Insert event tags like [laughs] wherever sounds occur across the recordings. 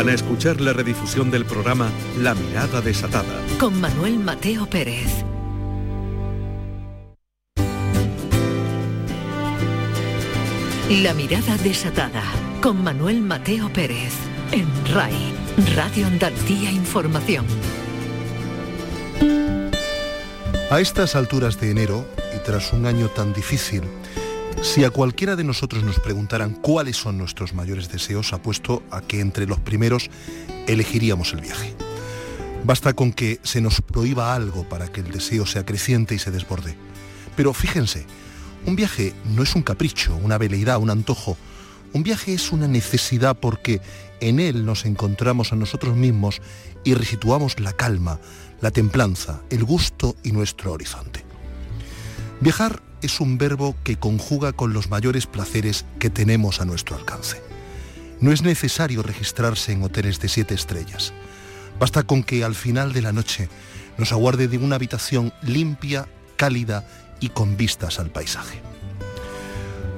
Van a escuchar la redifusión del programa La Mirada Desatada. Con Manuel Mateo Pérez. La Mirada Desatada. Con Manuel Mateo Pérez. En RAI. Radio Andalucía Información. A estas alturas de enero, y tras un año tan difícil, si a cualquiera de nosotros nos preguntaran cuáles son nuestros mayores deseos, apuesto a que entre los primeros elegiríamos el viaje. Basta con que se nos prohíba algo para que el deseo sea creciente y se desborde. Pero fíjense, un viaje no es un capricho, una veleidad, un antojo. Un viaje es una necesidad porque en él nos encontramos a nosotros mismos y resituamos la calma, la templanza, el gusto y nuestro horizonte. Viajar es un verbo que conjuga con los mayores placeres que tenemos a nuestro alcance. No es necesario registrarse en hoteles de siete estrellas. Basta con que al final de la noche nos aguarde de una habitación limpia, cálida y con vistas al paisaje.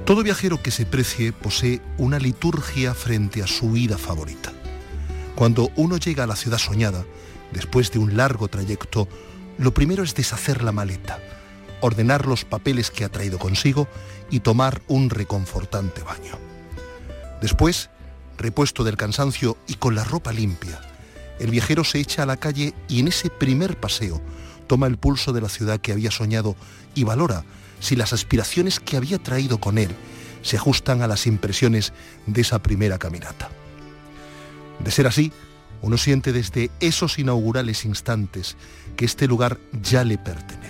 Todo viajero que se precie posee una liturgia frente a su ida favorita. Cuando uno llega a la ciudad soñada, después de un largo trayecto, lo primero es deshacer la maleta, ordenar los papeles que ha traído consigo y tomar un reconfortante baño. Después, repuesto del cansancio y con la ropa limpia, el viajero se echa a la calle y en ese primer paseo toma el pulso de la ciudad que había soñado y valora si las aspiraciones que había traído con él se ajustan a las impresiones de esa primera caminata. De ser así, uno siente desde esos inaugurales instantes que este lugar ya le pertenece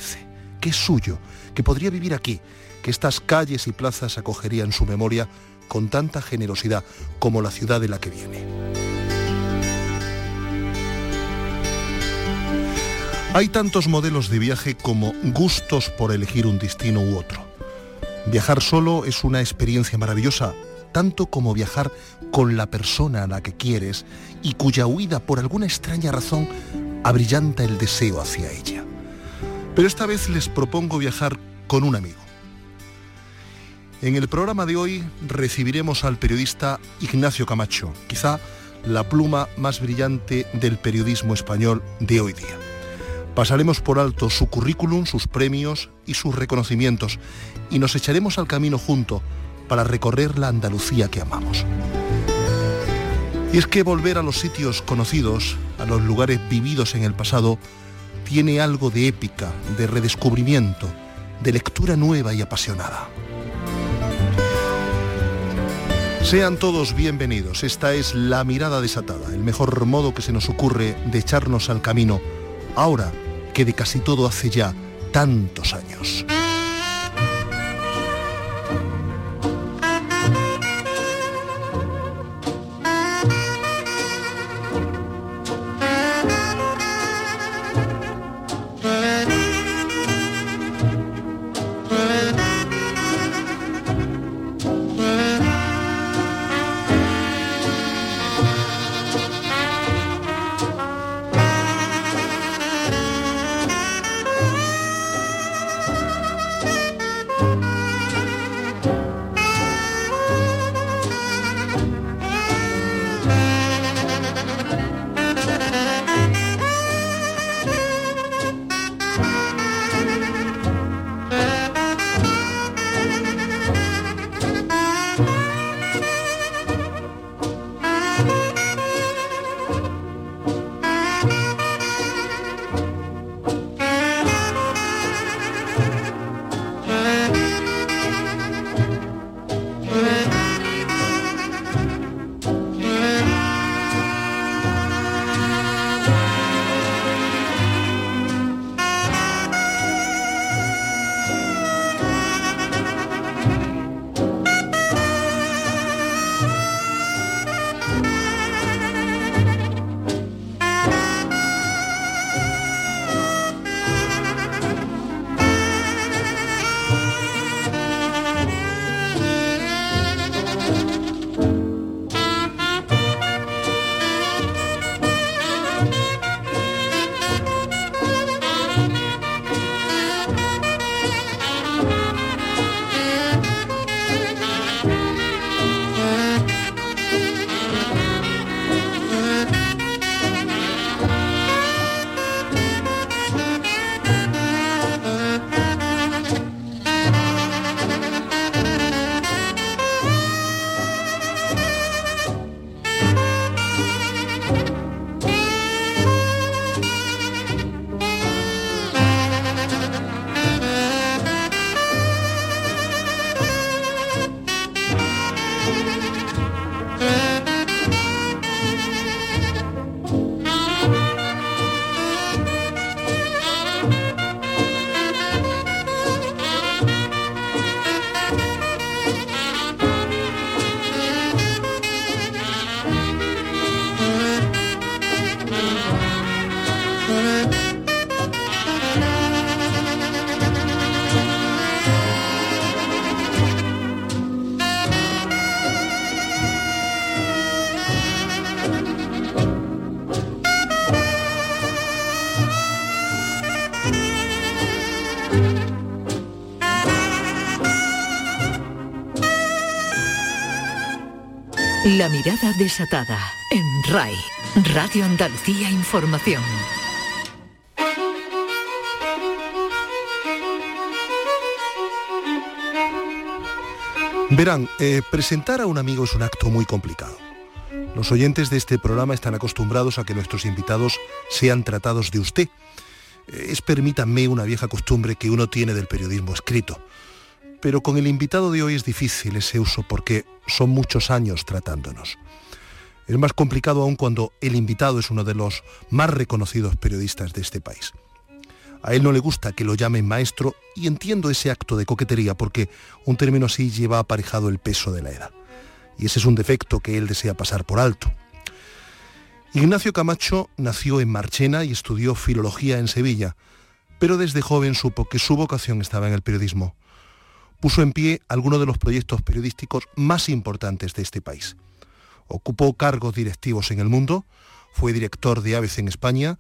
que es suyo, que podría vivir aquí, que estas calles y plazas acogerían su memoria con tanta generosidad como la ciudad de la que viene. Hay tantos modelos de viaje como gustos por elegir un destino u otro. Viajar solo es una experiencia maravillosa, tanto como viajar con la persona a la que quieres y cuya huida por alguna extraña razón abrillanta el deseo hacia ella. Pero esta vez les propongo viajar con un amigo. En el programa de hoy recibiremos al periodista Ignacio Camacho, quizá la pluma más brillante del periodismo español de hoy día. Pasaremos por alto su currículum, sus premios y sus reconocimientos y nos echaremos al camino junto para recorrer la Andalucía que amamos. Y es que volver a los sitios conocidos, a los lugares vividos en el pasado, tiene algo de épica, de redescubrimiento, de lectura nueva y apasionada. Sean todos bienvenidos. Esta es La Mirada Desatada, el mejor modo que se nos ocurre de echarnos al camino, ahora que de casi todo hace ya tantos años. La mirada desatada en RAI, Radio Andalucía Información. Verán, eh, presentar a un amigo es un acto muy complicado. Los oyentes de este programa están acostumbrados a que nuestros invitados sean tratados de usted. Es, permítanme, una vieja costumbre que uno tiene del periodismo escrito. Pero con el invitado de hoy es difícil ese uso porque son muchos años tratándonos. Es más complicado aún cuando el invitado es uno de los más reconocidos periodistas de este país. A él no le gusta que lo llamen maestro y entiendo ese acto de coquetería porque un término así lleva aparejado el peso de la edad. Y ese es un defecto que él desea pasar por alto. Ignacio Camacho nació en Marchena y estudió filología en Sevilla, pero desde joven supo que su vocación estaba en el periodismo. Puso en pie algunos de los proyectos periodísticos más importantes de este país. Ocupó cargos directivos en el mundo, fue director de Aves en España,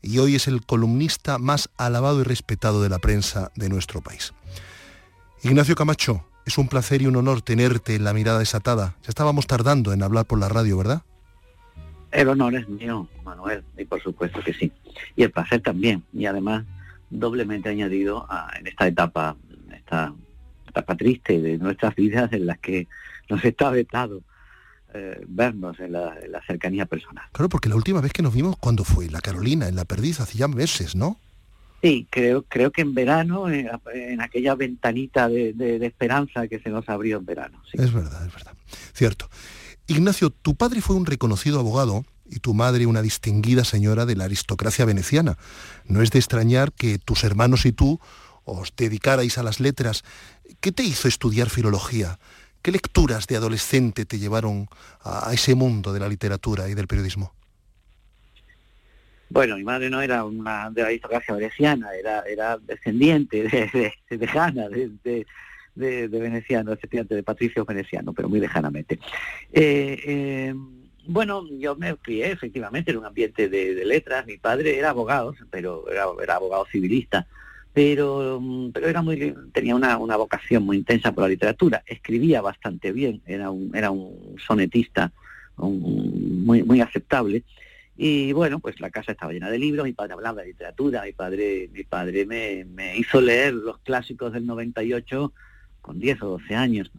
y hoy es el columnista más alabado y respetado de la prensa de nuestro país. Ignacio Camacho, es un placer y un honor tenerte en la mirada desatada. Ya estábamos tardando en hablar por la radio, ¿verdad? El honor es mío, Manuel, y por supuesto que sí. Y el placer también. Y además, doblemente añadido en esta etapa, esta etapa triste de nuestras vidas en las que nos está vetado eh, vernos en la, cercanía personal. Claro, porque la última vez que nos vimos, ¿cuándo fue? La Carolina, en la Perdiz, hace ya meses, ¿no? Sí, creo, creo que en verano, en, aquella ventanita de, esperanza que se nos abrió en verano. Es verdad, es verdad. Cierto. Ignacio, tu padre fue un reconocido abogado y tu madre una distinguida señora de la aristocracia veneciana. No es de extrañar que tus hermanos y tú os dedicarais a las letras. ¿Qué te hizo estudiar filología? ¿Qué lecturas de adolescente te llevaron a, ese mundo de la literatura y del periodismo? Bueno, mi madre no era una de la aristocracia veneciana, era, era descendiente de, de, de, de, veneciano, efectivamente, de patricios venecianos, pero muy lejanamente. Eh, eh, bueno, yo me crié efectivamente en un ambiente de, letras. Mi padre era abogado, pero era abogado civilista pero, mm, pero era muy, tenía una, una, vocación muy intensa por la literatura, escribía bastante bien, era un, era un sonetista muy, muy aceptable. Y bueno, pues la casa estaba llena de libros, mi padre hablaba de literatura, mi padre, mi padre me, me hizo leer los clásicos del 98 con 10 o 12 años.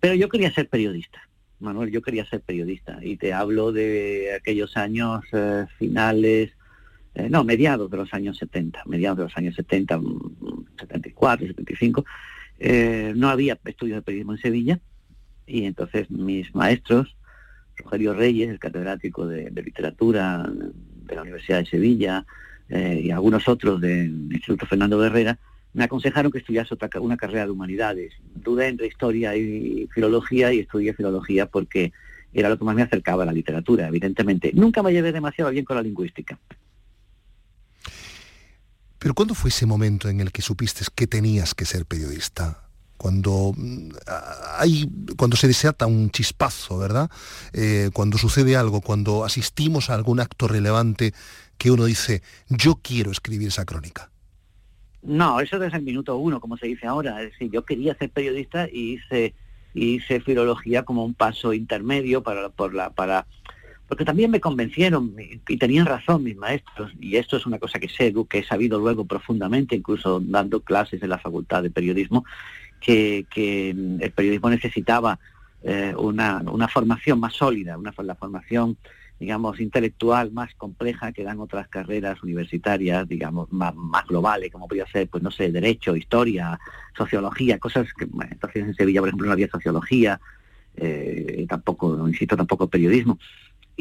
Pero yo quería ser periodista, Manuel, yo quería ser periodista. Y te hablo de aquellos años eh, finales eh, no, mediados de los años 70, mediados de los años 70, 74, 75, no había estudios de periodismo en Sevilla y entonces mis maestros, Rogelio Reyes, el catedrático de, literatura de la Universidad de Sevilla eh, y algunos otros del Instituto Fernando Herrera, me aconsejaron que estudiase otra, una carrera de humanidades. Dudé entre historia y filología y estudié filología porque era lo que más me acercaba a la literatura, evidentemente. Nunca me llevé demasiado bien con la lingüística. Pero ¿cuándo fue ese momento en el que supiste que tenías que ser periodista? Cuando, mm, hay, cuando se desata un chispazo, ¿verdad? Eh, cuando sucede algo, cuando asistimos a algún acto relevante que uno dice, yo quiero escribir esa crónica. No, eso desde el minuto uno, como se dice ahora. Es decir, yo quería ser periodista y hice, hice filología como un paso intermedio para, por la, para porque también me convencieron y tenían razón mis maestros, y esto es una cosa que sé, que he sabido luego profundamente, incluso dando clases en la Facultad de Periodismo, que, el periodismo necesitaba eh, una, formación más sólida, una la formación, digamos, intelectual más compleja que dan otras carreras universitarias, digamos, más, globales, como podría ser, pues no sé, derecho, historia, sociología, cosas que, entonces en Sevilla, por ejemplo, no había sociología, eh, tampoco, insisto, tampoco periodismo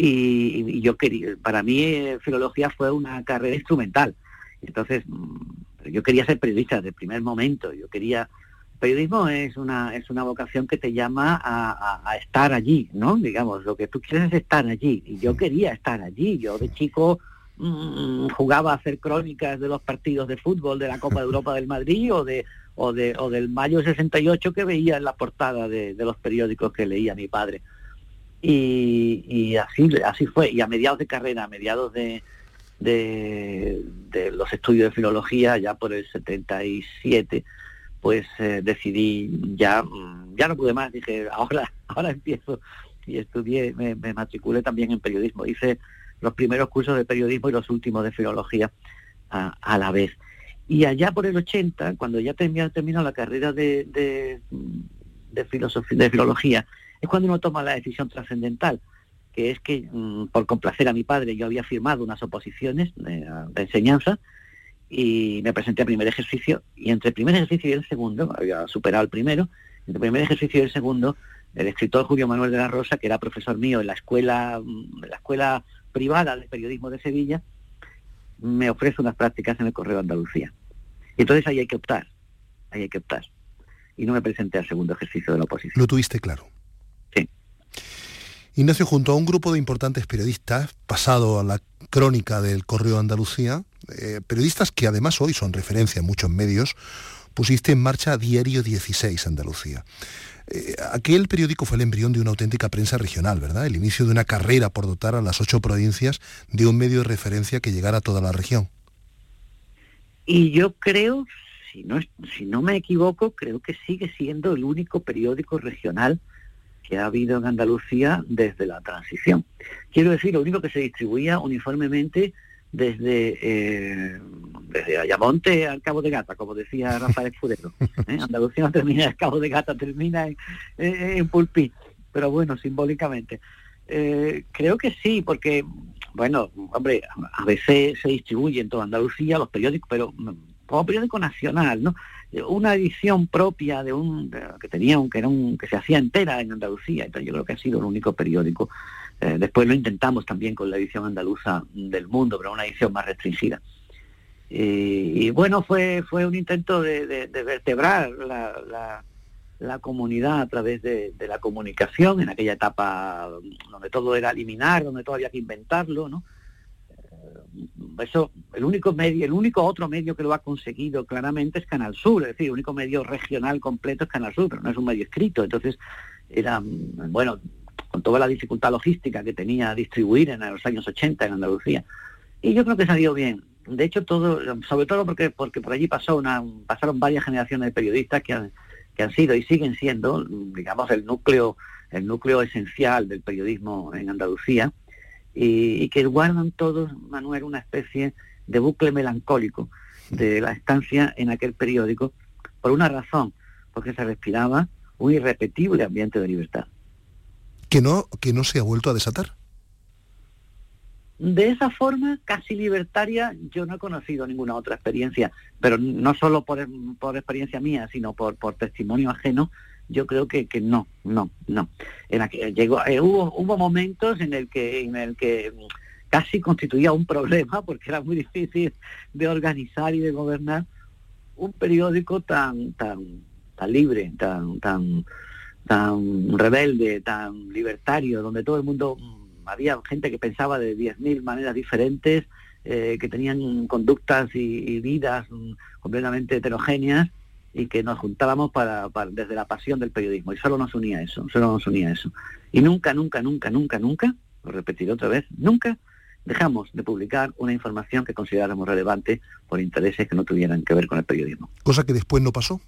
y, yo quería, para mí eh, filología fue una carrera instrumental. Entonces, mm, yo quería ser periodista desde el primer momento. Yo quería, periodismo es una es una vocación que te llama a, estar allí, ¿no? Digamos, lo que tú quieres es estar allí. Y yo quería estar allí. Yo de chico mm, jugaba a hacer crónicas de los partidos de fútbol de la Copa de Europa del Madrid o de o de o del mayo 68 que veía en la portada de los periódicos que leía mi padre. Y, así, así fue. Y a mediados de carrera, a mediados de, de, los estudios de filología, ya por el 77, pues eh, decidí ya, mm, ya no pude más, dije, ahora, [laughs] ahora empiezo, y estudié, me, matriculé también en periodismo. Hice los primeros cursos de periodismo y los últimos de filología a, la vez. Y allá por el 80, cuando ya terminó, terminó la carrera de, de, filosofía, de filología, es cuando uno toma la decisión trascendental, que es que mm, por complacer a mi padre yo había firmado unas oposiciones de, de enseñanza y me presenté al primer ejercicio y entre el primer ejercicio y el segundo, había superado el primero, entre el primer ejercicio y el segundo, el escritor Julio Manuel de la Rosa, que era profesor mío en la escuela, en la escuela privada de periodismo de Sevilla, me ofrece unas prácticas en el Correo Andalucía. Y entonces ahí hay que optar, ahí hay que optar. Y no me presenté al segundo ejercicio de la oposición. Lo tuviste claro. Ignacio, junto a un grupo de importantes periodistas, pasado a la crónica del Correo Andalucía, eh, periodistas que además hoy son referencia en muchos medios, pusiste en marcha Diario 16 Andalucía. Eh, aquel periódico fue el embrión de una auténtica prensa regional, ¿verdad? El inicio de una carrera por dotar a las ocho provincias de un medio de referencia que llegara a toda la región. Y yo creo, si no me equivoco, creo que sigue siendo el único periódico regional que ha habido en Andalucía desde la transición. Quiero decir, lo único que se distribuía uniformemente desde, eh, desde Ayamonte al Cabo de Gata, como decía [laughs] Rafael Furero. ¿eh? Andalucía no termina en el Cabo de Gata, termina en, en Pulpí, pero bueno, simbólicamente. Eh, creo que sí, porque, bueno, hombre, a veces se distribuye en toda Andalucía los periódicos, pero como periódico nacional, ¿no? Una edición propia de un que tenía un que era un que se hacía entera en Andalucía, entonces yo creo que ha sido el único periódico eh, después lo intentamos también con la edición andaluza del mundo, pero una edición más restringida. Y, bueno, fue, fue un intento de, vertebrar la, comunidad a través de, la comunicación en aquella etapa donde todo era eliminar, donde todo había que inventarlo, ¿no? Eso, el único medio, el único otro medio que lo ha conseguido claramente es Canal Sur, es decir, el único medio regional completo es Canal Sur, pero no es un medio escrito, entonces era, bueno, con toda la dificultad logística que tenía distribuir en los años 80 en Andalucía. Y yo creo que salió bien. De hecho, todo, sobre todo porque, porque por allí pasó una, pasaron varias generaciones de periodistas que han, que han sido y siguen siendo, digamos, el núcleo, el núcleo esencial del periodismo en Andalucía, y, y que guardan todos, Manuel, una especie de bucle melancólico de la estancia en aquel periódico, por una razón, porque se respiraba un irrepetible ambiente de libertad que no, que no se ha vuelto a desatar. De esa forma, casi libertaria, yo no he conocido ninguna otra experiencia, pero no solo por, por experiencia mía, sino por, por testimonio ajeno, yo creo que, que no, no, no. En llegó, eh, hubo, hubo momentos en el que, en el que casi constituía un problema, [laughs] porque era muy difícil de organizar y de gobernar un periódico tan, tan, tan libre, tan, tan tan rebelde, tan libertario, donde todo el mundo, mm, había gente que pensaba de 10.000 maneras diferentes, eh, que tenían conductas y, vidas mm, completamente heterogéneas y que nos juntábamos para, desde la pasión del periodismo. Y solo nos unía eso, solo nos unía eso. Y nunca, nunca, nunca, nunca, nunca, lo repetiré otra vez, nunca dejamos de publicar una información que consideráramos relevante por intereses que no tuvieran que ver con el periodismo. Cosa que después no pasó.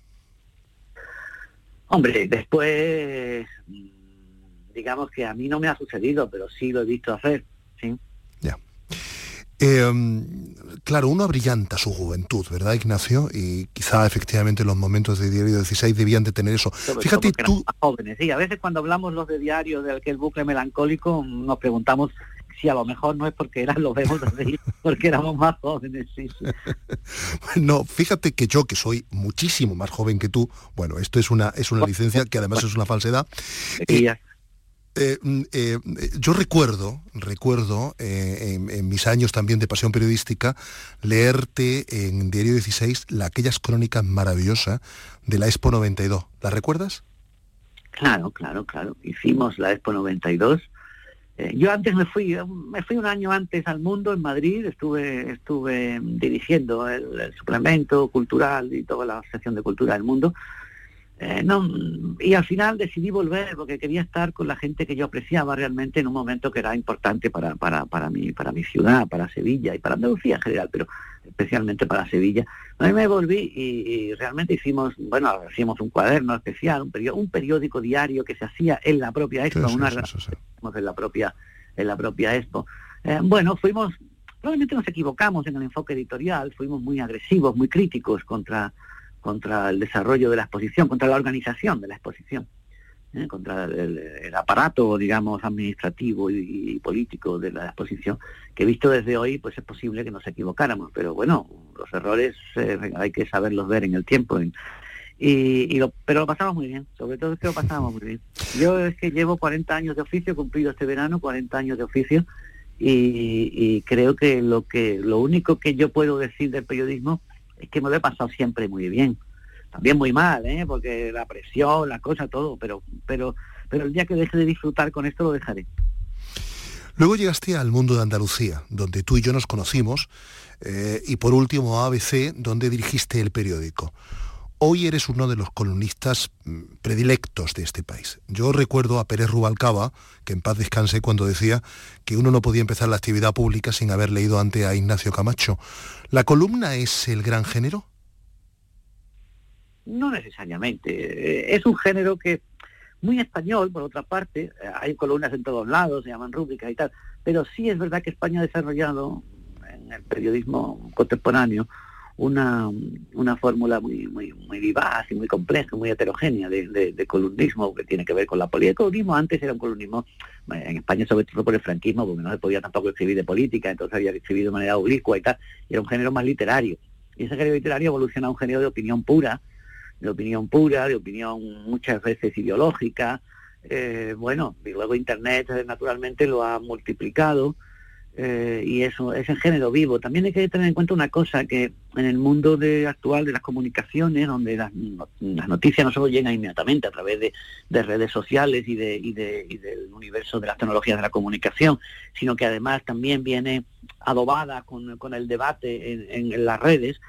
Hombre, después, mm, digamos que a mí no me ha sucedido, pero sí lo he visto hacer, sí. Em, claro, uno abrillanta su juventud, ¿verdad, Ignacio? Y quizá efectivamente los momentos de Diario 16 debían de tener eso. Fíjate tú... Jóvenes, sí, a veces cuando hablamos los de Diario del que el bucle melancólico nos preguntamos si a lo mejor no es porque eran lo vemos así, [laughs] porque éramos más jóvenes, sí, [laughs] No, fíjate que yo, que soy muchísimo más joven que tú, bueno, esto es una, es una licencia que además es una falsedad. Eh, eh, mm, eh, yo recuerdo, recuerdo en, mis años también de pasión periodística, leerte en Diario 16 la, aquellas crónicas maravillosas de la Expo 92. ¿Las recuerdas? Claro, claro, claro. Hicimos la Expo 92 eh, yo antes me fui, me fui un año antes al mundo en Madrid, estuve, estuve dirigiendo el, suplemento cultural y toda la sección de cultura del mundo. Eh, no, y al final decidí volver porque quería estar con la gente que yo apreciaba realmente en un momento que era importante para, para, para, mi, para mi ciudad, para Sevilla y para Andalucía en general, pero especialmente para Sevilla. A mí me volví y, realmente hicimos, bueno, hicimos un cuaderno especial, un, un periódico diario que se hacía en la propia Expo, una en la propia en la propia Expo. Eh, bueno, fuimos, probablemente nos equivocamos en el enfoque editorial, fuimos muy agresivos, muy críticos contra, contra el desarrollo de la exposición, contra la organización de la exposición. ¿eh? contra el, aparato, digamos, administrativo y, político de la exposición, que visto desde hoy, pues es posible que nos equivocáramos, pero bueno, los errores eh, hay que saberlos ver en el tiempo. y, lo, pero lo pasamos muy bien, sobre todo es que lo pasamos muy bien. Yo es que llevo 40 años de oficio, cumplido este verano 40 años de oficio, y, y creo que lo que lo único que yo puedo decir del periodismo es que me lo he pasado siempre muy bien también muy mal, ¿eh? porque la presión, la cosa, todo, pero, pero, pero el día que deje de disfrutar con esto lo dejaré. Luego llegaste al mundo de Andalucía, donde tú y yo nos conocimos, eh, y por último a ABC, donde dirigiste el periódico. Hoy eres uno de los columnistas mm, predilectos de este país. Yo recuerdo a Pérez Rubalcaba, que en paz descanse, cuando decía que uno no podía empezar la actividad pública sin haber leído antes a Ignacio Camacho. ¿La columna es el gran género? No necesariamente. Es un género que muy español, por otra parte, hay columnas en todos lados, se llaman rúbricas y tal, pero sí es verdad que España ha desarrollado en el periodismo contemporáneo una, una fórmula muy, muy, muy vivaz y muy compleja, muy heterogénea de, columnismo que tiene que ver con la política. El columnismo antes era un columnismo, en España sobre todo por el franquismo, porque no se podía tampoco escribir de política, entonces había escribido de manera oblicua y tal, y era un género más literario. Y ese género literario evoluciona a un género de opinión pura, de opinión pura, de opinión muchas veces ideológica. Eh, bueno, y luego Internet eh, naturalmente lo ha multiplicado eh, y eso es el género vivo. También hay que tener en cuenta una cosa, que en el mundo de, actual de las comunicaciones, donde las, noticias no solo llegan inmediatamente a través de, redes sociales y, de, y, del universo de las tecnologías de la comunicación, sino que además también viene adobada con, el debate en las redes,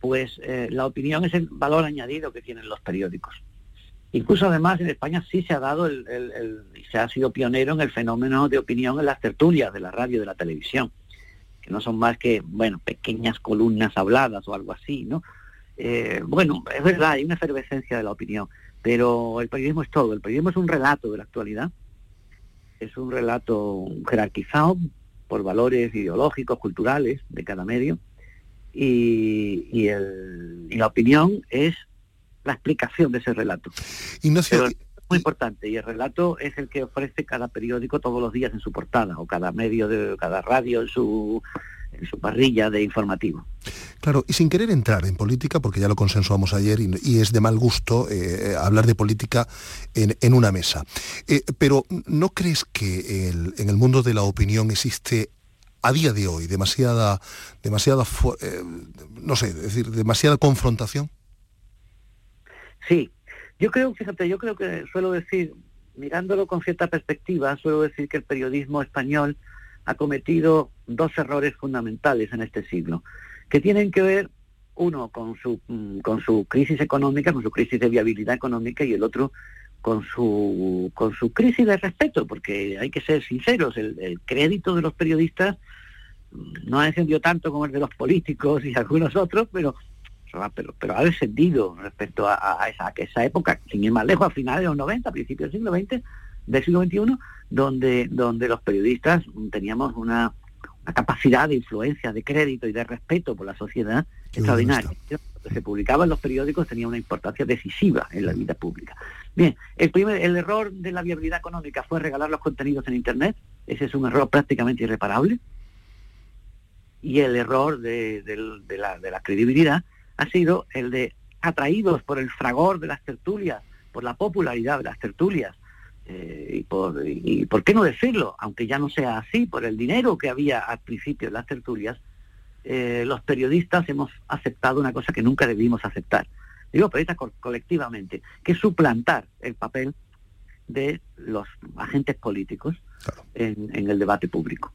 pues eh, la opinión es el valor añadido que tienen los periódicos. Incluso además en España sí se ha dado el, se ha sido pionero en el fenómeno de opinión en las tertulias de la radio y de la televisión, que no son más que, bueno, pequeñas columnas habladas o algo así, ¿no? Eh, bueno, es verdad, hay una efervescencia de la opinión, pero el periodismo es todo, el periodismo es un relato de la actualidad, es un relato jerarquizado por valores ideológicos, culturales de cada medio, y, la opinión es la explicación de ese relato. Ignacio, es muy importante y el relato es el que ofrece cada periódico todos los días en su portada o cada medio de cada radio en su en su parrilla de informativo. Claro, y sin querer entrar en política, porque ya lo consensuamos ayer y, es de mal gusto eh, hablar de política en, una mesa. Eh, pero ¿no crees que en el mundo de la opinión existe a día de hoy demasiada, demasiada, eh, no sé, decir, demasiada confrontación? Sí, yo creo, fíjate, yo creo que suelo decir, mirándolo con cierta perspectiva, suelo decir que el periodismo español ha cometido dos errores fundamentales en este siglo, que tienen que ver uno con su mm, con su crisis económica, con su crisis de viabilidad económica y el otro con su, con su crisis de respeto, porque hay que ser sinceros, el, crédito de los periodistas no ha descendido tanto como el de los políticos y algunos otros, pero, pero, ha descendido respecto a, esa, esa época, sin ir más lejos, a finales de los 90, a principios del siglo XX, del siglo XXI, donde, donde los periodistas teníamos una, una capacidad de influencia, de crédito y de respeto por la sociedad extraordinaria. se publicaba en los periódicos tenía una importancia decisiva en la vida pública. Bien, el, primer, el error de la viabilidad económica fue regalar los contenidos en Internet, ese es un error prácticamente irreparable, y el error de, la, credibilidad ha sido el de, atraídos por el fragor de las tertulias, por la popularidad de las tertulias, eh, y, por, y por qué no decirlo, aunque ya no sea así, por el dinero que había al principio en las tertulias, eh, los periodistas hemos aceptado una cosa que nunca debimos aceptar. Digo periodistas colectivamente, que es suplantar el papel de los agentes políticos en, el debate público.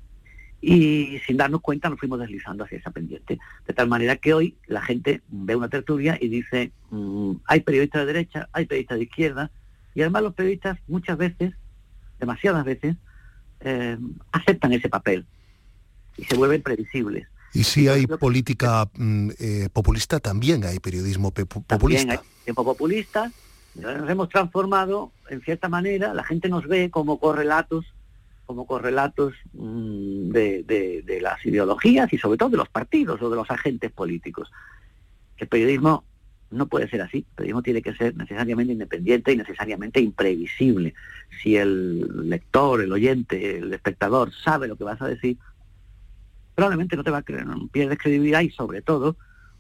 Y sin darnos cuenta nos fuimos deslizando hacia esa pendiente. De tal manera que hoy la gente ve una tertulia y dice, mm, hay periodistas de derecha, hay periodistas de izquierda, y además los periodistas muchas veces, demasiadas veces, eh, aceptan ese papel y se vuelven previsibles Y si hay política mm, eh, populista, también hay periodismo populista. También hay tiempo populista. Nos hemos transformado, en cierta manera, la gente nos ve como correlatos como correlatos mm, de, de, las ideologías y sobre todo de los partidos o de los agentes políticos. El periodismo no puede ser así. El periodismo tiene que ser necesariamente independiente y necesariamente imprevisible. Si el lector, el oyente, el espectador sabe lo que vas a decir, probablemente no te va a creer, pierdes credibilidad y sobre todo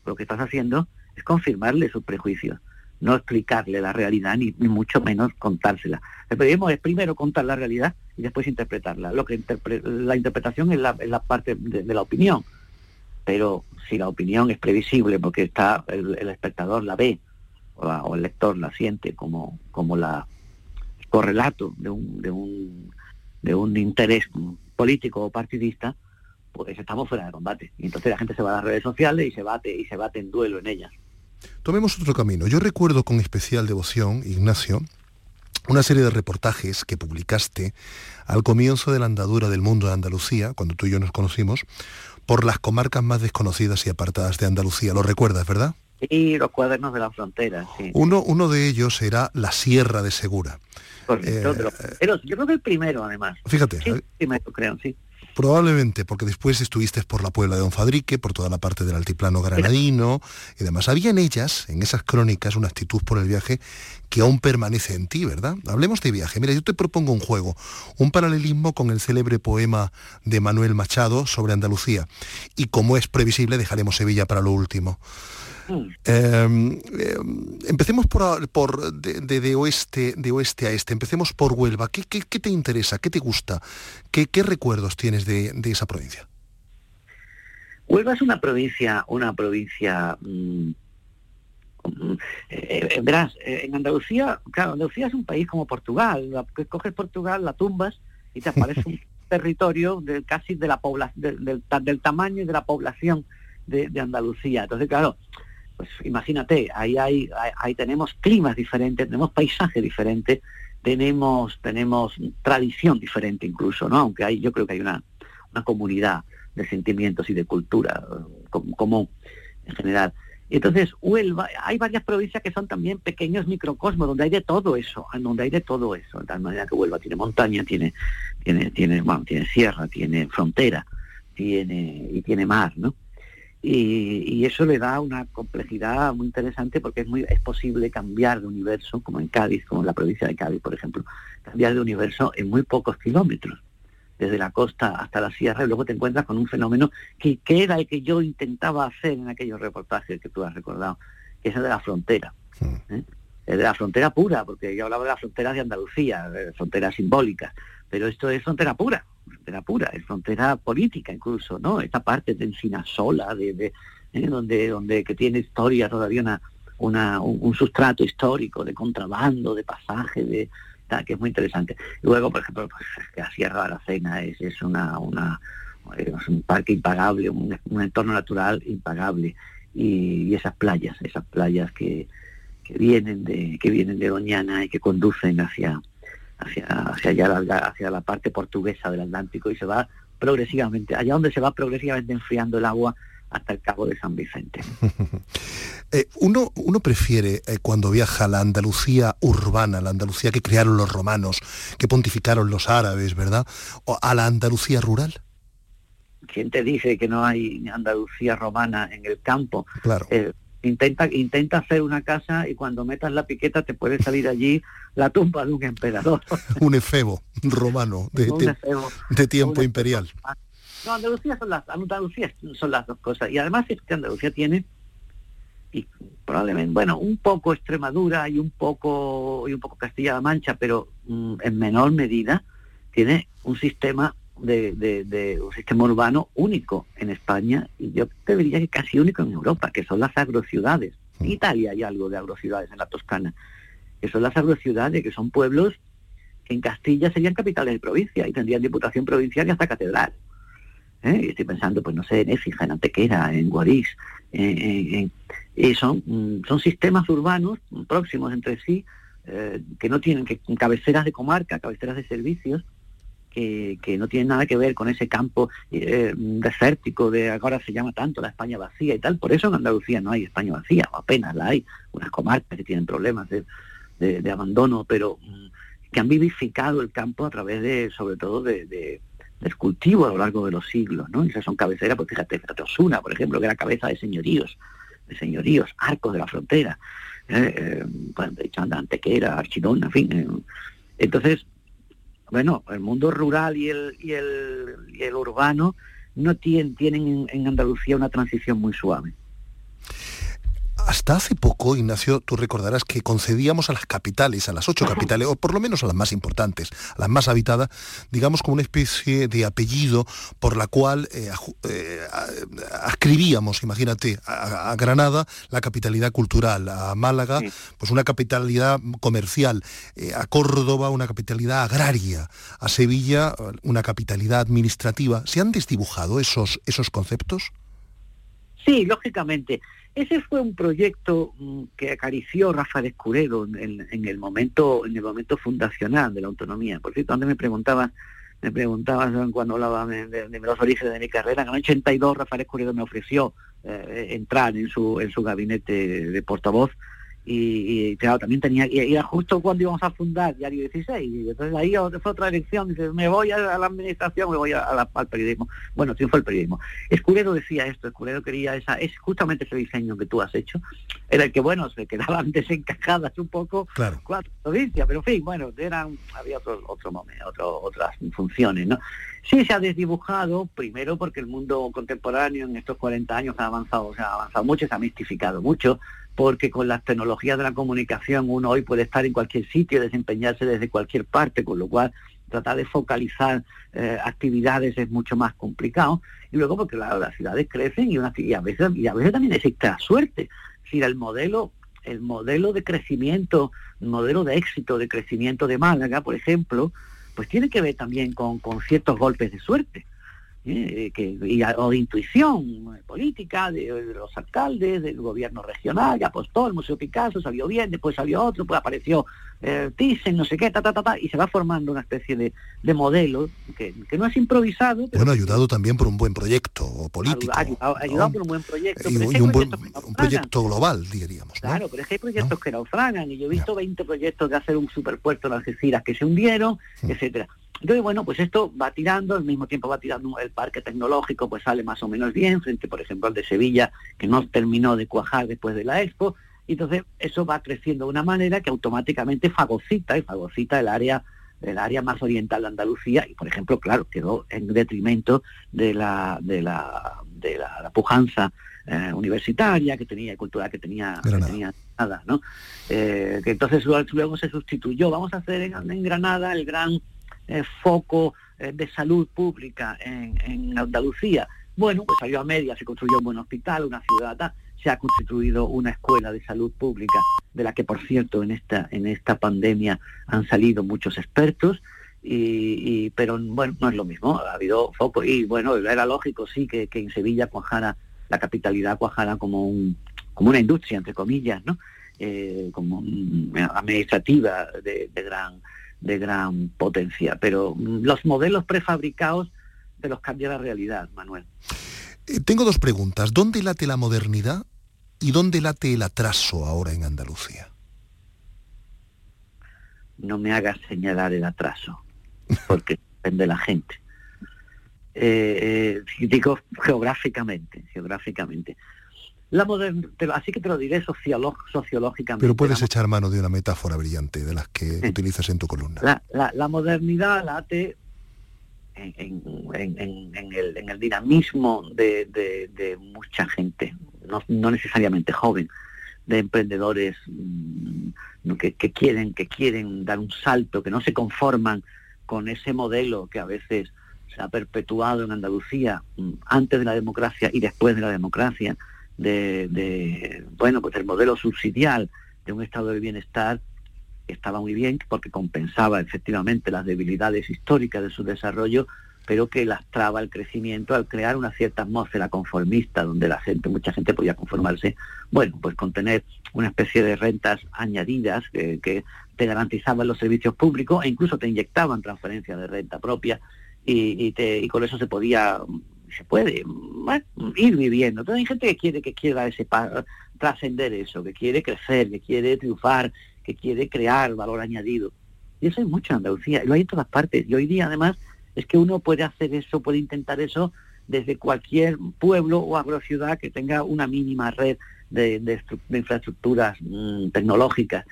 lo que estás haciendo es confirmarle sus prejuicios, no explicarle la realidad ni, mucho menos contársela. El periodismo es primero contar la realidad y después interpretarla. Lo que la interpretación es la, parte de, la opinión, pero si la opinión es previsible porque está el, espectador la ve o, el lector la siente como, como la correlato de un, de un, de un interés político o partidista, pues estamos fuera de combate. Y entonces la gente se va a las redes sociales y se bate, y se bate en duelo en ellas. Tomemos otro camino. Yo recuerdo con especial devoción, Ignacio, una serie de reportajes que publicaste al comienzo de la andadura del mundo de Andalucía, cuando tú y yo nos conocimos, por las comarcas más desconocidas y apartadas de Andalucía. ¿Lo recuerdas, verdad? Sí, los cuadernos de la frontera, sí. Uno, uno de ellos era la Sierra de Segura. Eh, pero yo creo que el primero, además. Fíjate. Sí, eh, primero, creo, sí. Probablemente, porque después estuviste por la Puebla de Don Fadrique, por toda la parte del altiplano granadino y demás. Había en ellas, en esas crónicas, una actitud por el viaje que aún permanece en ti, ¿verdad? Hablemos de viaje. Mira, yo te propongo un juego, un paralelismo con el célebre poema de Manuel Machado sobre Andalucía. Y como es previsible, dejaremos Sevilla para lo último. Em, em, empecemos por, por de, oeste, de oeste a este, empecemos por Huelva. ¿Qué, te interesa? ¿Qué te gusta? ¿Qué, recuerdos tienes de, esa provincia? Huelva es una provincia, una provincia mm, mm, eh, eh, verás, eh, en Andalucía, claro, Andalucía es un país como Portugal, coges Portugal, la tumbas y te aparece un [laughs] territorio de, casi de la población, del, tamaño y de la población de, de Andalucía. Entonces, claro, pues imagínate, ahí, hay, ahí tenemos climas diferentes, tenemos paisaje diferente, tenemos, tenemos tradición diferente incluso, ¿no? Aunque hay, yo creo que hay una, una comunidad de sentimientos y de cultura común en general. Entonces, Huelva, hay varias provincias que son también pequeños microcosmos, donde hay de todo eso, donde hay de todo eso, de tal manera que Huelva tiene montaña, tiene, tiene, tiene, bueno, tiene sierra, tiene frontera, tiene, y tiene mar, ¿no? Y, eso le da una complejidad muy interesante porque es muy es posible cambiar de universo como en Cádiz como en la provincia de Cádiz por ejemplo. Cambiar de universo en muy pocos kilómetros desde la costa hasta la sierra y luego te encuentras con un fenómeno que, que era el que yo intentaba hacer en aquellos reportajes que tú has recordado que es el de la frontera ¿eh? el de la frontera pura porque yo hablaba de la frontera de Andalucía de fronteras simbólicas pero esto es frontera pura frontera pura, es frontera política incluso, ¿no? Esta parte de Encinasola, de, de eh, donde, donde que tiene historia todavía una, una, un, sustrato histórico de contrabando, de pasaje, de que es muy interesante. luego, por ejemplo, pues, la Sierra de la Cena es, es una, una es un parque impagable, un, entorno natural impagable. Y, esas playas, esas playas que, que vienen de, que vienen de Doñana y que conducen hacia, hacia, hacia allá, hacia la parte portuguesa del Atlántico y se va progresivamente, allá donde se va progresivamente enfriando el agua hasta el Cabo de San Vicente. [laughs] Eh, uno, uno prefiere eh, cuando viaja a la Andalucía urbana, la Andalucía que crearon los romanos, que pontificaron los árabes, ¿verdad? ¿O a la Andalucía rural? ¿Quién te dice que no hay Andalucía romana en el campo? Claro. Eh, intenta, intenta hacer una casa y cuando metas la piqueta te puede salir allí la tumba de un emperador. [laughs] un efebo romano de, de tiempo imperial. No, Andalucía son las, Andalucía son las dos cosas. Y además es que Andalucía tiene, y probablemente, bueno, un poco Extremadura y un poco, y un poco Castilla-La Mancha, pero mm, en menor medida, tiene un sistema de, de, un sistema urbano único en España y yo te diría que casi único en Europa, que son las agrociudades. En mm. Italia hay algo de agrociudades en la Toscana, que son las agrociudades, que son pueblos que en Castilla serían capitales de provincia y tendrían diputación provincial y hasta catedral. ¿eh? Estoy pensando, pues no sé, en Écija, en Antequera, en Guarís. son, mm, son sistemas urbanos próximos entre sí, eh, que no tienen que cabeceras de comarca, cabeceras de servicios, que, no tienen nada que ver con ese campo eh, desértico de ahora se llama tanto la España vacía y tal. Por eso en Andalucía no hay España vacía, apenas la hay. Unas comarcas que tienen problemas de, abandono, pero mm, que han vivificado el campo a través de, sobre todo, de, del cultivo a lo largo de los siglos, ¿no? Esas son cabeceras, pues fíjate, Osuna, por ejemplo, que era cabeza de señoríos, de señoríos, arcos de la frontera, ¿eh? eh pues, de Antequera, Archidona, en fin. Eh. Entonces, bueno, el mundo rural y el, y el, y el urbano no tienen, tienen en Andalucía una transición muy suave. Hasta hace poco, Ignacio, tú recordarás que concedíamos a las capitales, a las ocho capitales, o por lo menos a las más importantes, a las más habitadas, digamos como una especie de apellido por la cual eh, eh, ascribíamos, imagínate, a, Granada la capitalidad cultural, a Málaga pues una capitalidad comercial, eh, a Córdoba una capitalidad agraria, a Sevilla una capitalidad administrativa. ¿Se han desdibujado esos, esos conceptos? Sí, lógicamente. Ese fue un proyecto mm, que acarició Rafael Escudero en, el momento en el momento fundacional de la autonomía. Por cierto, antes me preguntaba me preguntaba cuando hablaba de, los orígenes de mi carrera, en el 82 Rafael Escudero me ofreció eh, entrar en su en su gabinete de portavoz y, claro, también tenía, y era justo cuando íbamos a fundar Diario 16, y entonces ahí fue otra elección, dice, me voy a, la administración, me voy a, al periodismo. Bueno, fue el periodismo. Escudero decía esto, Escudero quería esa, es justamente ese diseño que tú has hecho, era el que, bueno, se quedaban [laughs] desencajadas un poco claro. cuatro provincias, pero en fin, bueno, eran, había otro, otro momento, otro, otras funciones, ¿no? Sí se ha desdibujado, primero porque el mundo contemporáneo en estos 40 años ha avanzado, se ha avanzado mucho, se ha mistificado mucho, porque con las tecnologías de la comunicación uno hoy puede estar en cualquier sitio, desempeñarse desde cualquier parte, con lo cual tratar de focalizar eh, actividades es mucho más complicado. Y luego porque las ciudades crecen y, a veces, también existe la suerte. Es el modelo, el modelo de crecimiento, el modelo de éxito de crecimiento de Málaga, por ejemplo, pues tiene que ver también con, con ciertos golpes de suerte. ¿Eh? que, o de intuición política de, los alcaldes, del gobierno regional, que apostó el Museo Picasso, salió bien, después salió otro, pues apareció eh, Thyssen, no sé qué, ta, ta, ta, y se va formando una especie de, de modelo que, no es improvisado. bueno, ayudado también por un buen proyecto político. Ayudado, por un buen proyecto. Y, un, buen, un proyecto global, diríamos. Claro, pero es que hay proyectos que naufragan, y yo he visto 20 proyectos de hacer un superpuerto en Algeciras que se hundieron, etcétera. Entonces, bueno, pues esto va tirando, al mismo tiempo va tirando el parque tecnológico, pues sale más o menos bien, frente, por ejemplo, al de Sevilla, que no terminó de cuajar después de la Expo, y entonces eso va creciendo de una manera que automáticamente fagocita y fagocita el área el área más oriental de Andalucía y por ejemplo claro quedó en detrimento de la de la de la, pujanza eh, universitaria que tenía cultural que tenía que tenía nada no eh, que entonces luego se sustituyó. Vamos a hacer en Granada el gran eh, foco eh, de salud pública en, Andalucía. Bueno, pues salió a media, se construyó un buen hospital, una ciudad, se ha constituido una escuela de salud pública, de la que por cierto en esta, en esta pandemia han salido muchos expertos, y, pero bueno, no es lo mismo, ha habido foco y bueno, era lógico sí que, en Sevilla cuajara, la capitalidad cuajara como un, como una industria, entre comillas, ¿no? Eh, como administrativa de gran de gran potencia, pero los modelos prefabricados de los cambia la realidad, Manuel. Eh, tengo dos preguntas. ¿Dónde late la modernidad y dónde late el atraso ahora en Andalucía? No me hagas señalar el atraso, porque [laughs] depende de la gente. Eh, eh, digo geográficamente, geográficamente. La así que te lo diré sociológicamente. Pero puedes echar mano de una metáfora brillante de las que utilizas en tu columna. La, modernidad late en, el, dinamismo de, mucha gente, no, necesariamente joven, de emprendedores mm, que, quieren, que quieren dar un salto, que no se conforman con ese modelo que a veces se ha perpetuado en Andalucía mm, antes de la democracia y después de la democracia, de, bueno, pues el modelo subsidial de un estado de bienestar estaba muy bien porque compensaba efectivamente las debilidades históricas de su desarrollo, pero que lastraba el crecimiento al crear una cierta atmósfera conformista donde la gente, mucha gente podía conformarse, bueno, pues con tener una especie de rentas añadidas que, te garantizaban los servicios públicos e incluso te inyectaban transferencias de renta propia y, y, con eso se podía, se puede ir viviendo. Entonces hay gente que quiere que quiera ese trascender eso, que quiere crecer, que quiere triunfar, que quiere crear valor añadido. Y eso hay mucho en Andalucía, lo hay en todas partes. Y hoy día además es que uno puede hacer eso, puede intentar eso desde cualquier pueblo o agrociudad que tenga una mínima red de, infraestructuras mm, tecnológicas.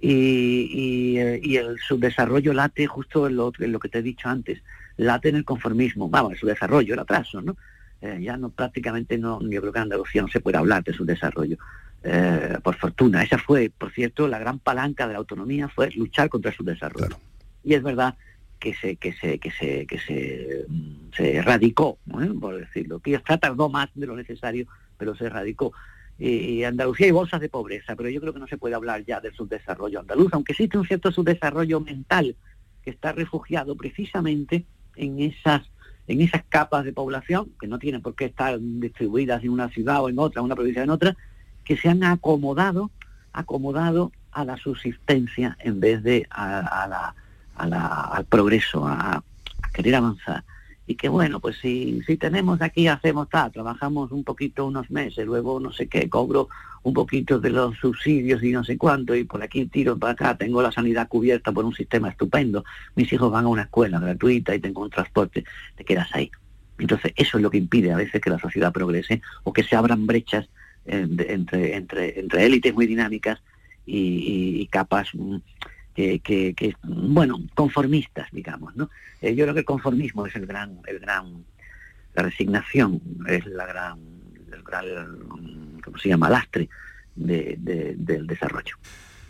Y, el subdesarrollo late justo en lo, que te he dicho antes, late en el conformismo, vamos, el subdesarrollo, el atraso, ¿no? Eh, ya no prácticamente no, yo creo que en Andalucía no se puede hablar de subdesarrollo. Eh, por fortuna, esa fue, por cierto, la gran palanca de la autonomía fue luchar contra el subdesarrollo. Y es verdad que se que se que se que se, se erradicó, por decirlo, que ya tardó más de lo necesario, pero se erradicó y Andalucía hay bolsas de pobreza, pero yo creo que no se puede hablar ya del subdesarrollo andaluz, aunque existe un cierto subdesarrollo mental que está refugiado precisamente en esas en esas capas de población, que no tienen por qué estar distribuidas en una ciudad o en otra, en una provincia o en otra, que se han acomodado, acomodado a la subsistencia en vez de a, la, al progreso, a querer avanzar y que bueno, pues si, si tenemos aquí, hacemos tal, trabajamos un poquito unos meses, luego no sé qué, cobro un poquito de los subsidios y no sé cuánto, y por aquí tiro para acá, tengo la sanidad cubierta por un sistema estupendo, mis hijos van a una escuela gratuita y tengo un transporte, te quedas ahí. Entonces eso es lo que impide a veces que la sociedad progrese o que se abran brechas eh, entre, entre, entre élites muy dinámicas y, y capas mm, que, bueno, conformistas, digamos, ¿no? Eh, yo creo que el conformismo es el gran, el gran, la resignación es la gran, el gran, ¿cómo se llama?, lastre del desarrollo.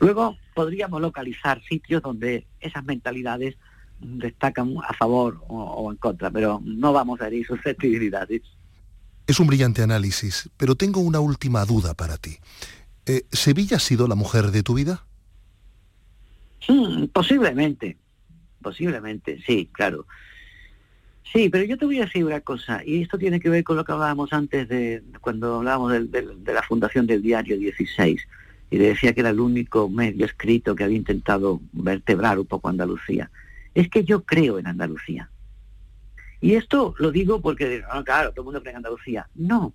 Luego podríamos localizar sitios donde esas mentalidades destacan a favor o, en contra, pero no vamos a herir susceptibilidades. Es un brillante análisis, pero tengo una última duda para ti. Eh, ¿Sevilla ha sido la mujer de tu vida? Mm, posiblemente, posiblemente, sí, claro. Sí, pero yo te voy a decir una cosa, y esto tiene que ver con lo que hablábamos antes de cuando hablábamos de, la fundación del diario 16, y le decía que era el único medio escrito que había intentado vertebrar un poco Andalucía. Es que yo creo en Andalucía. Y esto lo digo porque, ah, claro, todo el mundo cree en Andalucía. No.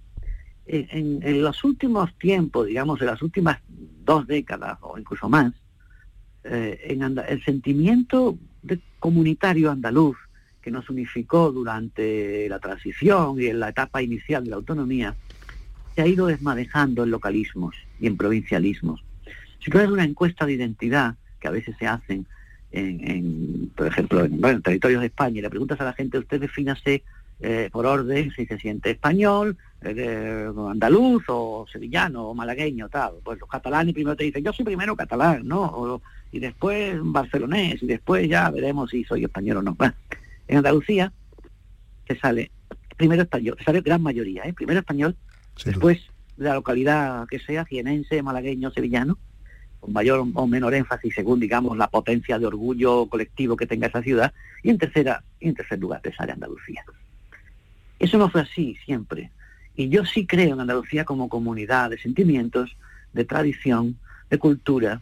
En, en los últimos tiempos, digamos, en las últimas dos décadas o incluso más, eh, en el sentimiento comunitario andaluz que nos unificó durante la transición y en la etapa inicial de la autonomía, se ha ido desmadejando en localismos y en provincialismos. Si tú haces una encuesta de identidad, que a veces se hacen, en, por ejemplo, en, territorios de España, y le preguntas a la gente, usted defínase eh, por orden si se siente español, eh, andaluz o sevillano o malagueño, tal. Pues los catalanes primero te dicen, yo soy primero catalán, ¿no? y después barcelonés, y después ya veremos si soy español o no. en Andalucía se sale primero español, se sale gran mayoría, ¿eh? primero español, después de la localidad que sea, jienense, malagueño, sevillano, con mayor o menor énfasis según, digamos, la potencia de orgullo colectivo que tenga esa ciudad, y en tercera, y en tercer lugar te sale Andalucía. Eso no fue así siempre. Y yo sí creo en Andalucía como comunidad de sentimientos, de tradición, de cultura,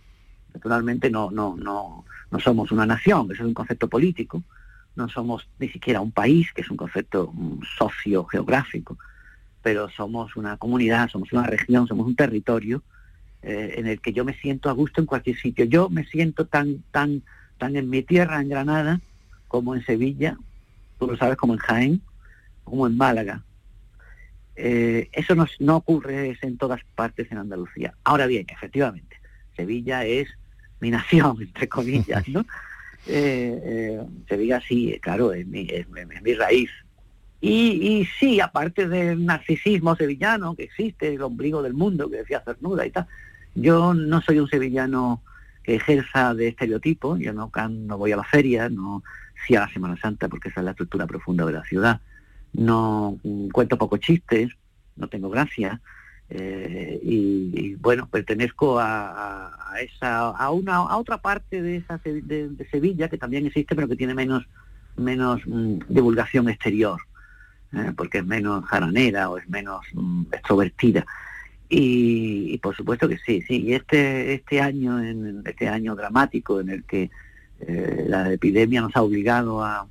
Naturalmente no, no, no, no somos una nación, eso es un concepto político, no somos ni siquiera un país, que es un concepto mm, socio-geográfico, pero somos una comunidad, somos una región, somos un territorio eh, en el que yo me siento a gusto en cualquier sitio. Yo me siento tan, tan, tan en mi tierra, en Granada, como en Sevilla, tú lo sabes, como en Jaén, como en Málaga. Eh, eso no, no ocurre en todas partes en Andalucía. Ahora bien, efectivamente, Sevilla es mi nación, [laughs] entre comillas, ¿no? [laughs] Eh, eh, Sevilla sí, claro, es mi, es, mi raíz. Y, sí, aparte del narcisismo sevillano que existe, el ombligo del mundo, que decía Cernuda y tal, yo no soy un sevillano que ejerza de estereotipo, yo no, no voy a la feria, no sí a la Semana Santa porque esa es la estructura profunda de la ciudad, no cuento pocos chistes, no tengo gracia, eh, y, bueno, pertenezco a, esa, a una a otra parte de esa de, Sevilla que también existe, pero que tiene menos menos mm, divulgación exterior, ¿eh? porque es menos jaranera o es menos mm, extrovertida. Y, por supuesto que sí, sí. Y este, este año, en este año dramático en el que eh, la epidemia nos ha obligado a,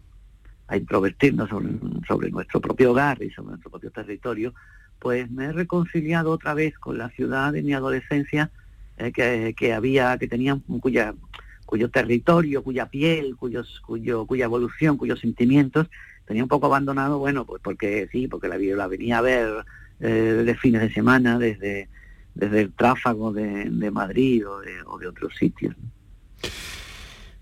a introvertirnos sobre, nuestro propio hogar y sobre nuestro propio territorio, pues me he reconciliado otra vez con la ciudad de mi adolescencia eh, que, que, había, que tenía cuya cuyo territorio, cuya piel, cuyos, cuyo, cuya evolución, cuyos sentimientos tenía un poco abandonado, bueno, pues porque sí, porque la, la venía a ver eh, de fines de semana desde, desde el tráfago de, Madrid o de, otros sitios.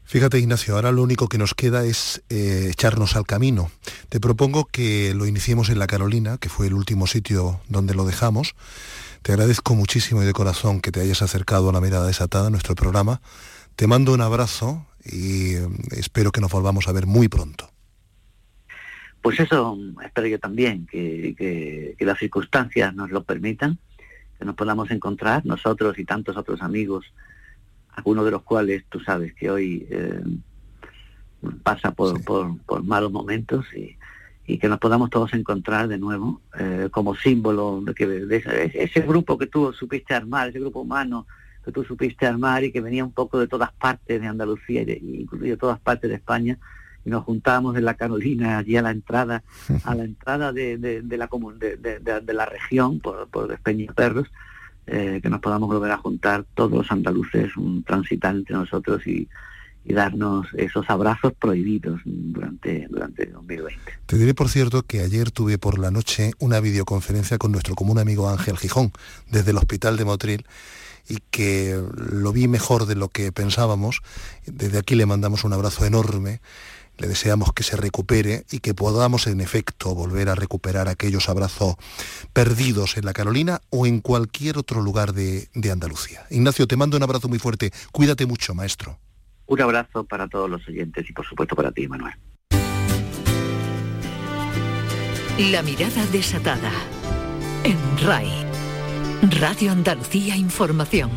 Fíjate Ignacio, ahora lo único que nos queda es eh, echarnos al camino. Te propongo que lo iniciemos en La Carolina, que fue el último sitio donde lo dejamos. Te agradezco muchísimo y de corazón que te hayas acercado a la mirada desatada, nuestro programa. Te mando un abrazo y eh, espero que nos volvamos a ver muy pronto. Pues eso espero yo también, que, las circunstancias nos lo permitan, que nos podamos encontrar nosotros y tantos otros amigos, algunos de los cuales tú sabes que hoy eh, pasa por, malos momentos y, que nos podamos todos encontrar de nuevo eh, como símbolo de, que, de ese grupo que tú supiste armar, ese grupo humano que tú supiste armar y que venía un poco de todas partes de Andalucía y incluso de todas partes de España y nos juntábamos en la Carolina allí a la entrada a la [laughs] entrada de, la de, la región por, por Perros eh, que nos podamos volver a juntar todos los andaluces un transitar entre nosotros y, darnos esos abrazos prohibidos durante, durante 2020. Te diré, por cierto, que ayer tuve por la noche una videoconferencia con nuestro común amigo Ángel Gijón, desde el Hospital de Motril, y que lo vi mejor de lo que pensábamos. Desde aquí le mandamos un abrazo enorme. Le deseamos que se recupere y que podamos en efecto volver a recuperar aquellos abrazos perdidos en la Carolina o en cualquier otro lugar de, de Andalucía. Ignacio, te mando un abrazo muy fuerte. Cuídate mucho, maestro. Un abrazo para todos los oyentes y por supuesto para ti, Manuel. La mirada desatada en RAI. Radio Andalucía Información.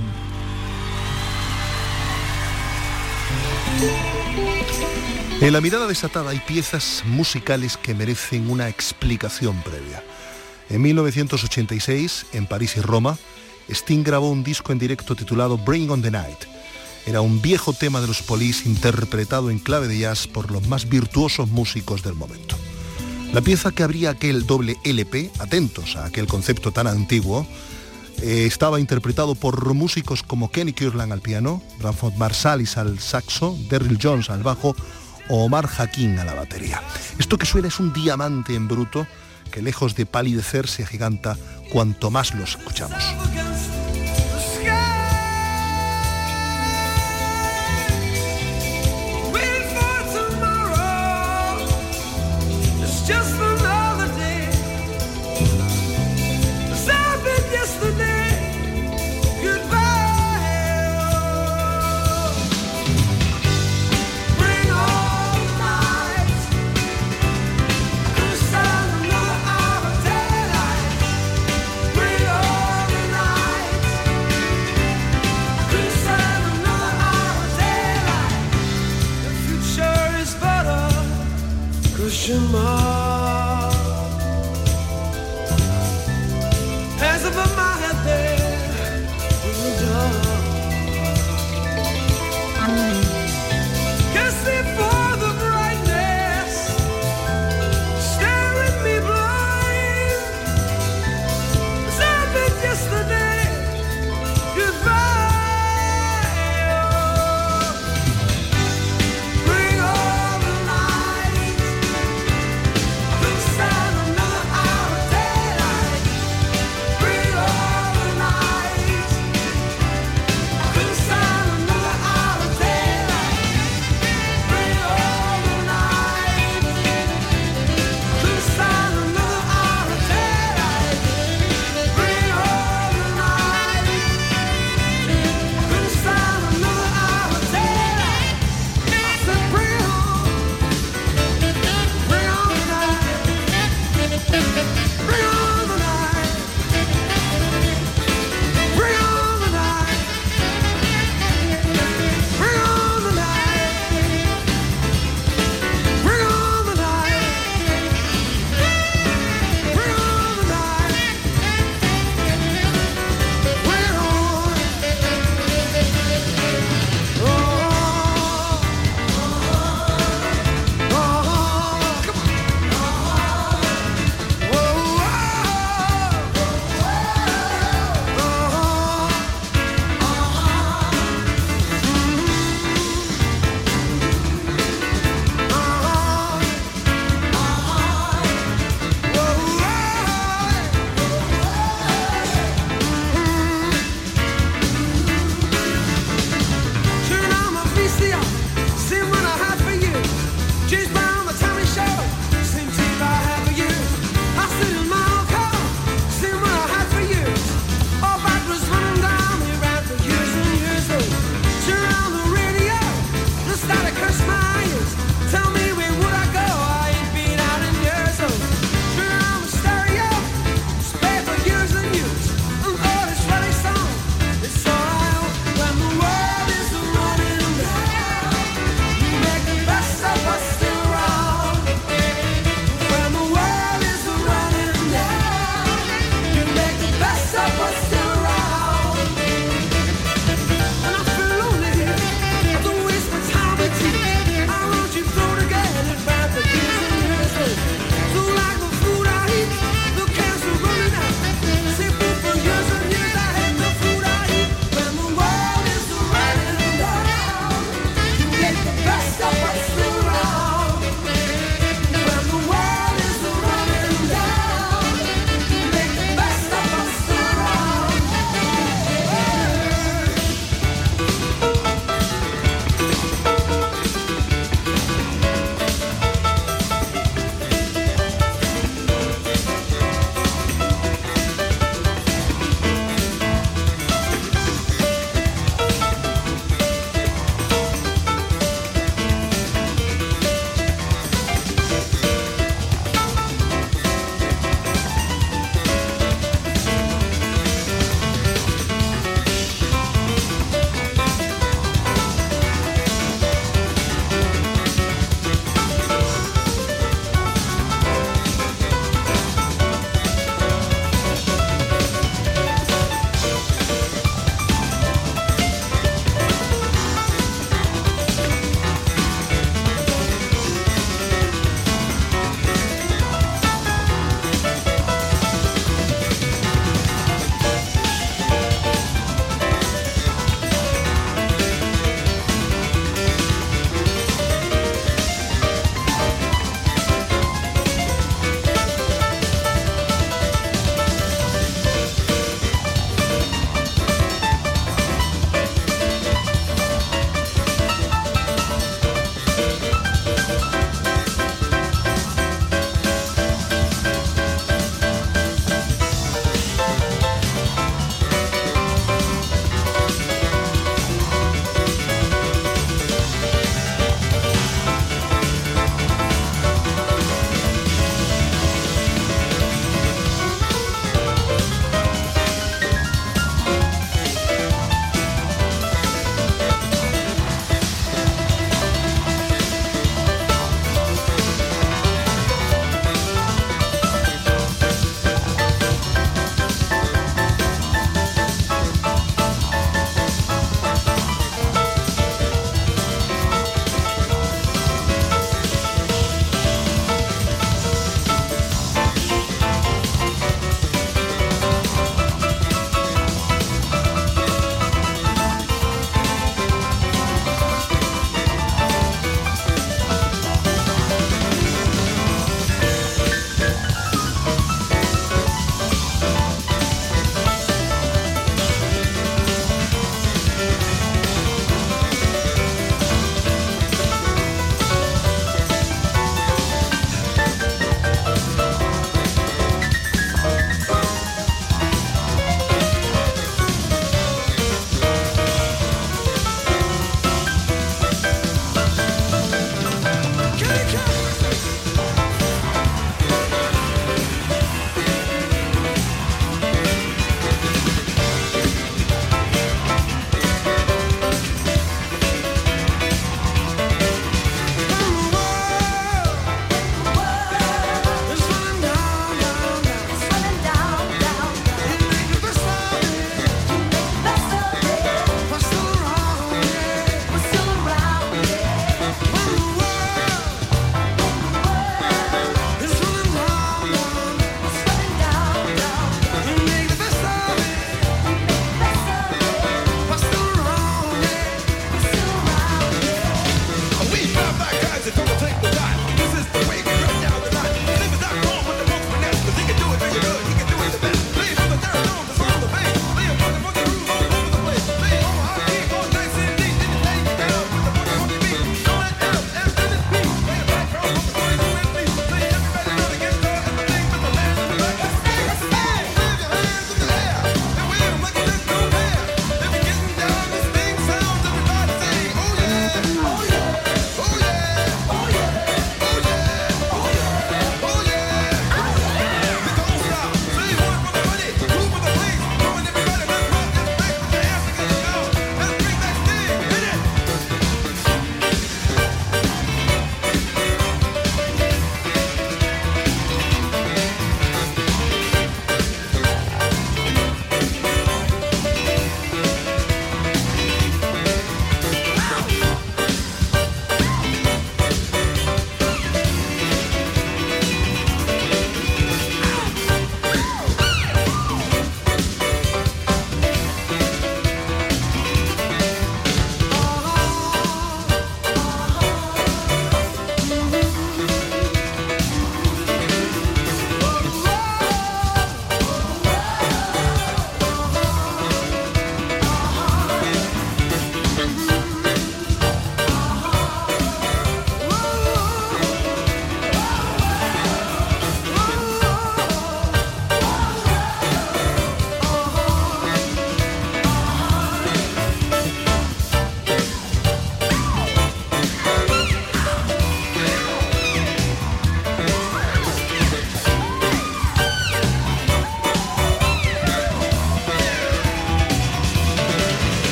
En la mirada desatada hay piezas musicales que merecen una explicación previa. En 1986, en París y Roma, Sting grabó un disco en directo titulado Bring on the Night. Era un viejo tema de los Police interpretado en clave de jazz por los más virtuosos músicos del momento. La pieza que abría aquel doble LP, atentos a aquel concepto tan antiguo, eh, estaba interpretado por músicos como Kenny Kirland al piano, Branford Marsalis al saxo, Derrill Jones al bajo o Omar Hakim a la batería. Esto que suena es un diamante en bruto que lejos de palidecer se agiganta cuanto más lo escuchamos.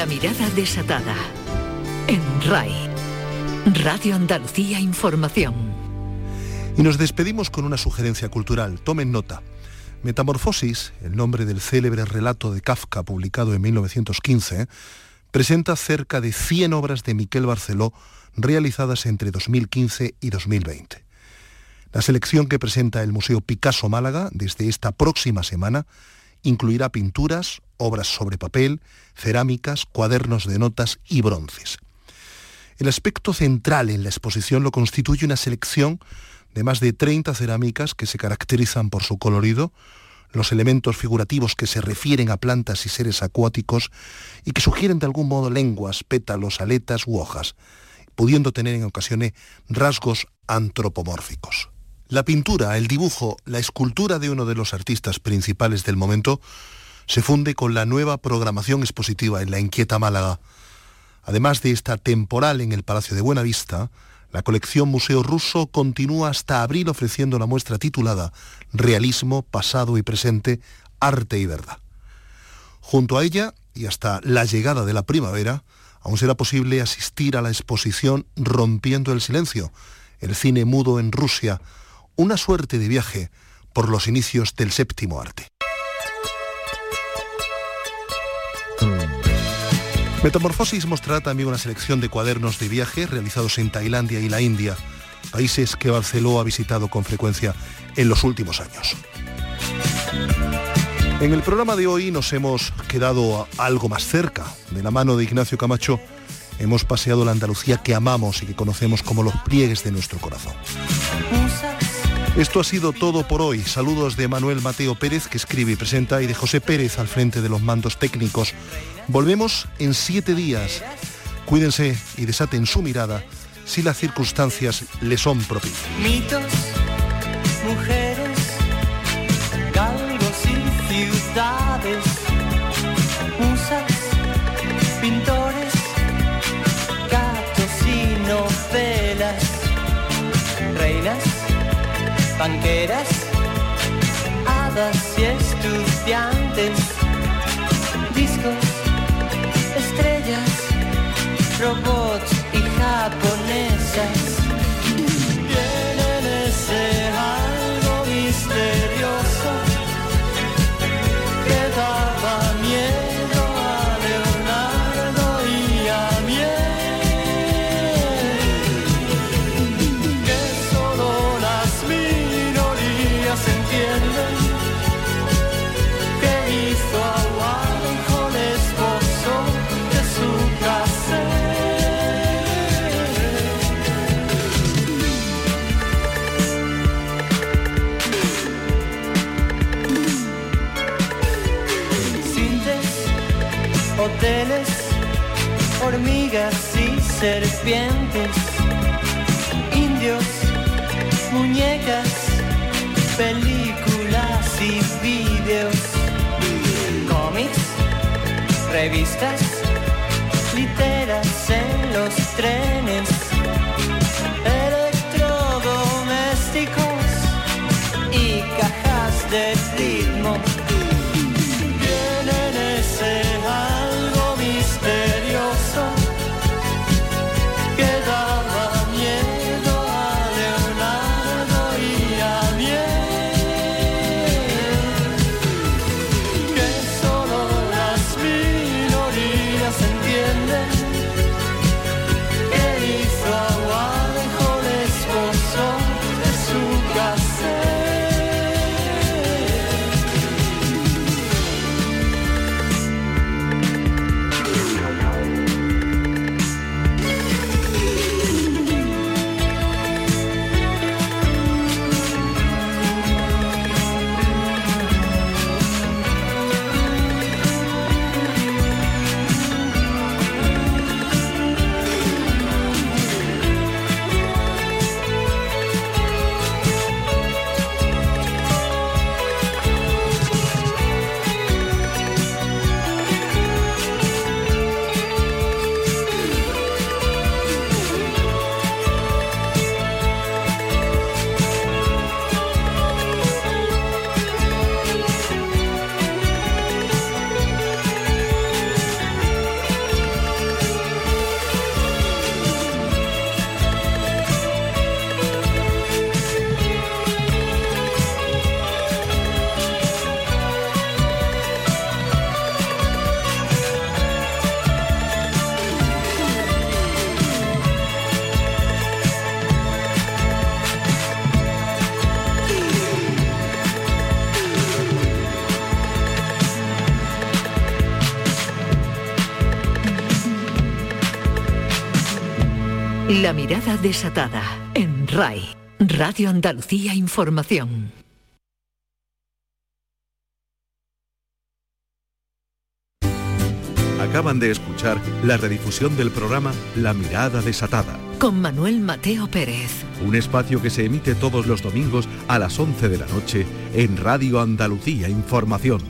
La mirada desatada. En RAI. Radio Andalucía Información. Y nos despedimos con una sugerencia cultural. Tomen nota. Metamorfosis, el nombre del célebre relato de Kafka publicado en 1915, presenta cerca de 100 obras de Miquel Barceló realizadas entre 2015 y 2020. La selección que presenta el Museo Picasso Málaga desde esta próxima semana incluirá pinturas, obras sobre papel, cerámicas, cuadernos de notas y bronces. El aspecto central en la exposición lo constituye una selección de más de 30 cerámicas que se caracterizan por su colorido, los elementos figurativos que se refieren a plantas y seres acuáticos y que sugieren de algún modo lenguas, pétalos, aletas u hojas, pudiendo tener en ocasiones rasgos antropomórficos. La pintura, el dibujo, la escultura de uno de los artistas principales del momento se funde con la nueva programación expositiva en la Inquieta Málaga. Además de esta temporal en el Palacio de Buenavista, la colección Museo Ruso continúa hasta abril ofreciendo la muestra titulada Realismo, Pasado y Presente, Arte y Verdad. Junto a ella, y hasta la llegada de la primavera, aún será posible asistir a la exposición Rompiendo el Silencio, el cine mudo en Rusia, una suerte de viaje por los inicios del séptimo arte. Metamorfosis mostrará también una selección de cuadernos de viaje realizados en Tailandia y la India, países que Barceló ha visitado con frecuencia en los últimos años. En el programa de hoy nos hemos quedado algo más cerca. De la mano de Ignacio Camacho hemos paseado la Andalucía que amamos y que conocemos como los pliegues de nuestro corazón. Esto ha sido todo por hoy. Saludos de Manuel Mateo Pérez, que escribe y presenta, y de José Pérez al frente de los mandos técnicos. Volvemos en siete días. Cuídense y desaten su mirada si las circunstancias le son propicias. Banqueras, hadas y estudiantes, discos, estrellas, robots y japonesas. Serpientes, indios, muñecas, películas y vídeos, cómics, revistas, mirada desatada en RAI, Radio Andalucía Información. Acaban de escuchar la redifusión del programa La mirada desatada, Con Manuel Mateo Pérez. un espacio que se emite todos los domingos a las 11 de la noche en Radio Andalucía Información.